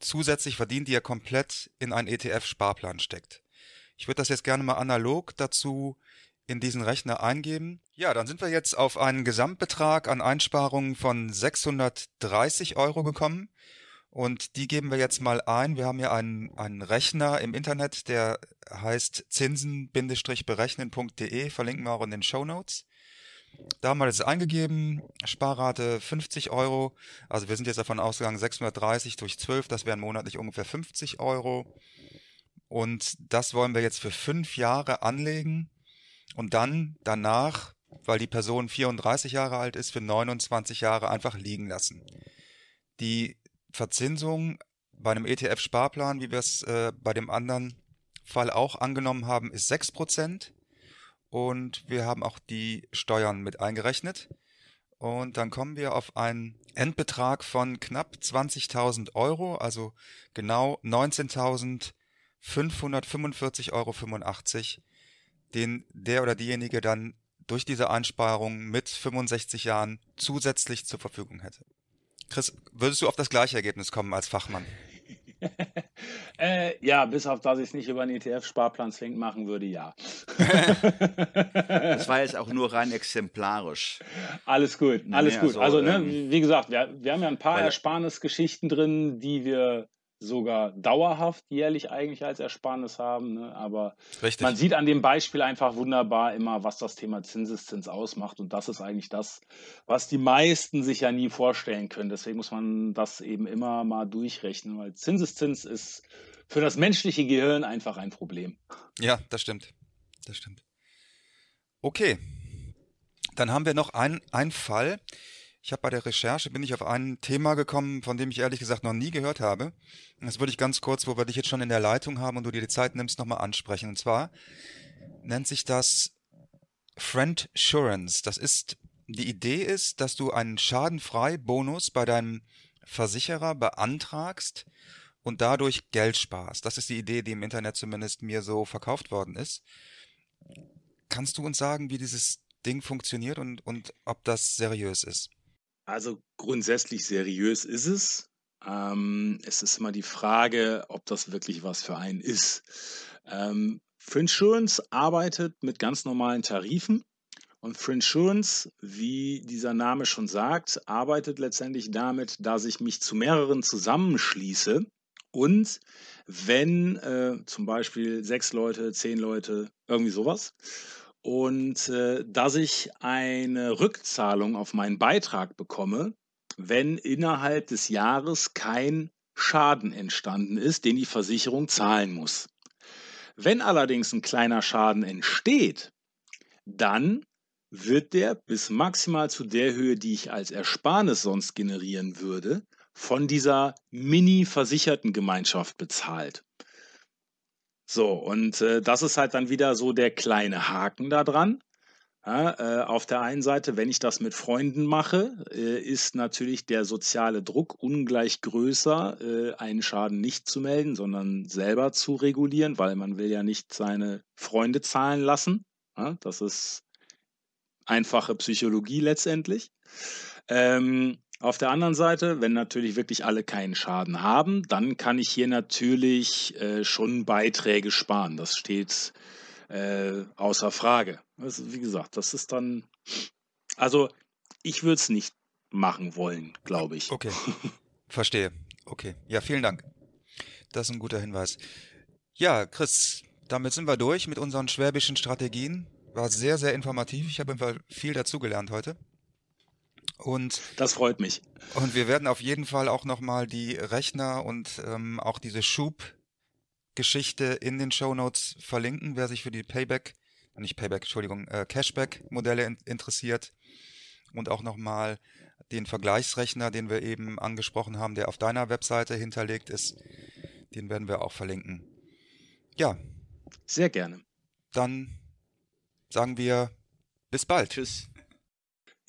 zusätzlich verdient, die er komplett in einen ETF-Sparplan steckt. Ich würde das jetzt gerne mal analog dazu in diesen Rechner eingeben. Ja, dann sind wir jetzt auf einen Gesamtbetrag an Einsparungen von 630 Euro gekommen. Und die geben wir jetzt mal ein. Wir haben hier einen, einen Rechner im Internet, der heißt zinsen-berechnen.de, verlinken wir auch in den Show Notes. Da haben wir das eingegeben, Sparrate 50 Euro. Also wir sind jetzt davon ausgegangen, 630 durch 12, das wären monatlich ungefähr 50 Euro. Und das wollen wir jetzt für fünf Jahre anlegen und dann danach, weil die Person 34 Jahre alt ist, für 29 Jahre einfach liegen lassen. Die Verzinsung bei einem ETF-Sparplan, wie wir es äh, bei dem anderen Fall auch angenommen haben, ist 6%. Und wir haben auch die Steuern mit eingerechnet. Und dann kommen wir auf einen Endbetrag von knapp 20.000 Euro, also genau 19.545,85 Euro, den der oder diejenige dann durch diese Einsparung mit 65 Jahren zusätzlich zur Verfügung hätte. Chris, würdest du auf das gleiche Ergebnis kommen als Fachmann? äh, ja, bis auf dass ich es nicht über einen ETF-Sparplan-Zwing machen würde, ja. das war jetzt auch nur rein exemplarisch. Alles gut, alles nee, gut. Also, also ne, ähm, wie gesagt, wir, wir haben ja ein paar Ersparnisgeschichten drin, die wir sogar dauerhaft jährlich eigentlich als Ersparnis haben. Ne? Aber Richtig. man sieht an dem Beispiel einfach wunderbar immer, was das Thema Zinseszins ausmacht. Und das ist eigentlich das, was die meisten sich ja nie vorstellen können. Deswegen muss man das eben immer mal durchrechnen, weil Zinseszins ist für das menschliche Gehirn einfach ein Problem. Ja, das stimmt. Das stimmt. Okay. Dann haben wir noch einen, einen Fall, ich habe bei der Recherche bin ich auf ein Thema gekommen, von dem ich ehrlich gesagt noch nie gehört habe. Das würde ich ganz kurz, wo wir dich jetzt schon in der Leitung haben und du dir die Zeit nimmst, nochmal ansprechen. Und zwar nennt sich das Friendsurance. Das ist, die Idee ist, dass du einen Schadenfrei-Bonus bei deinem Versicherer beantragst und dadurch Geld sparst. Das ist die Idee, die im Internet zumindest mir so verkauft worden ist. Kannst du uns sagen, wie dieses Ding funktioniert und, und ob das seriös ist? Also grundsätzlich seriös ist es. Ähm, es ist immer die Frage, ob das wirklich was für einen ist. Ähm, Frinsurance arbeitet mit ganz normalen Tarifen. Und Frinsurance, wie dieser Name schon sagt, arbeitet letztendlich damit, dass ich mich zu mehreren zusammenschließe und wenn äh, zum Beispiel sechs Leute, zehn Leute, irgendwie sowas, und äh, dass ich eine Rückzahlung auf meinen Beitrag bekomme, wenn innerhalb des Jahres kein Schaden entstanden ist, den die Versicherung zahlen muss. Wenn allerdings ein kleiner Schaden entsteht, dann wird der bis maximal zu der Höhe, die ich als Ersparnis sonst generieren würde, von dieser mini-versicherten Gemeinschaft bezahlt. So, und äh, das ist halt dann wieder so der kleine Haken da dran. Ja, äh, auf der einen Seite, wenn ich das mit Freunden mache, äh, ist natürlich der soziale Druck ungleich größer, äh, einen Schaden nicht zu melden, sondern selber zu regulieren, weil man will ja nicht seine Freunde zahlen lassen. Ja, das ist einfache Psychologie letztendlich. Ähm, auf der anderen Seite, wenn natürlich wirklich alle keinen Schaden haben, dann kann ich hier natürlich äh, schon Beiträge sparen. Das steht äh, außer Frage. Also, wie gesagt, das ist dann. Also, ich würde es nicht machen wollen, glaube ich. Okay. Verstehe. Okay. Ja, vielen Dank. Das ist ein guter Hinweis. Ja, Chris, damit sind wir durch mit unseren schwäbischen Strategien. War sehr, sehr informativ. Ich habe viel dazugelernt heute. Und das freut mich. Und wir werden auf jeden Fall auch nochmal die Rechner und ähm, auch diese Schubgeschichte in den Show Notes verlinken, wer sich für die Payback, nicht Payback, Entschuldigung, äh, Cashback-Modelle in interessiert. Und auch nochmal den Vergleichsrechner, den wir eben angesprochen haben, der auf deiner Webseite hinterlegt ist, den werden wir auch verlinken. Ja. Sehr gerne. Dann sagen wir bis bald. Tschüss.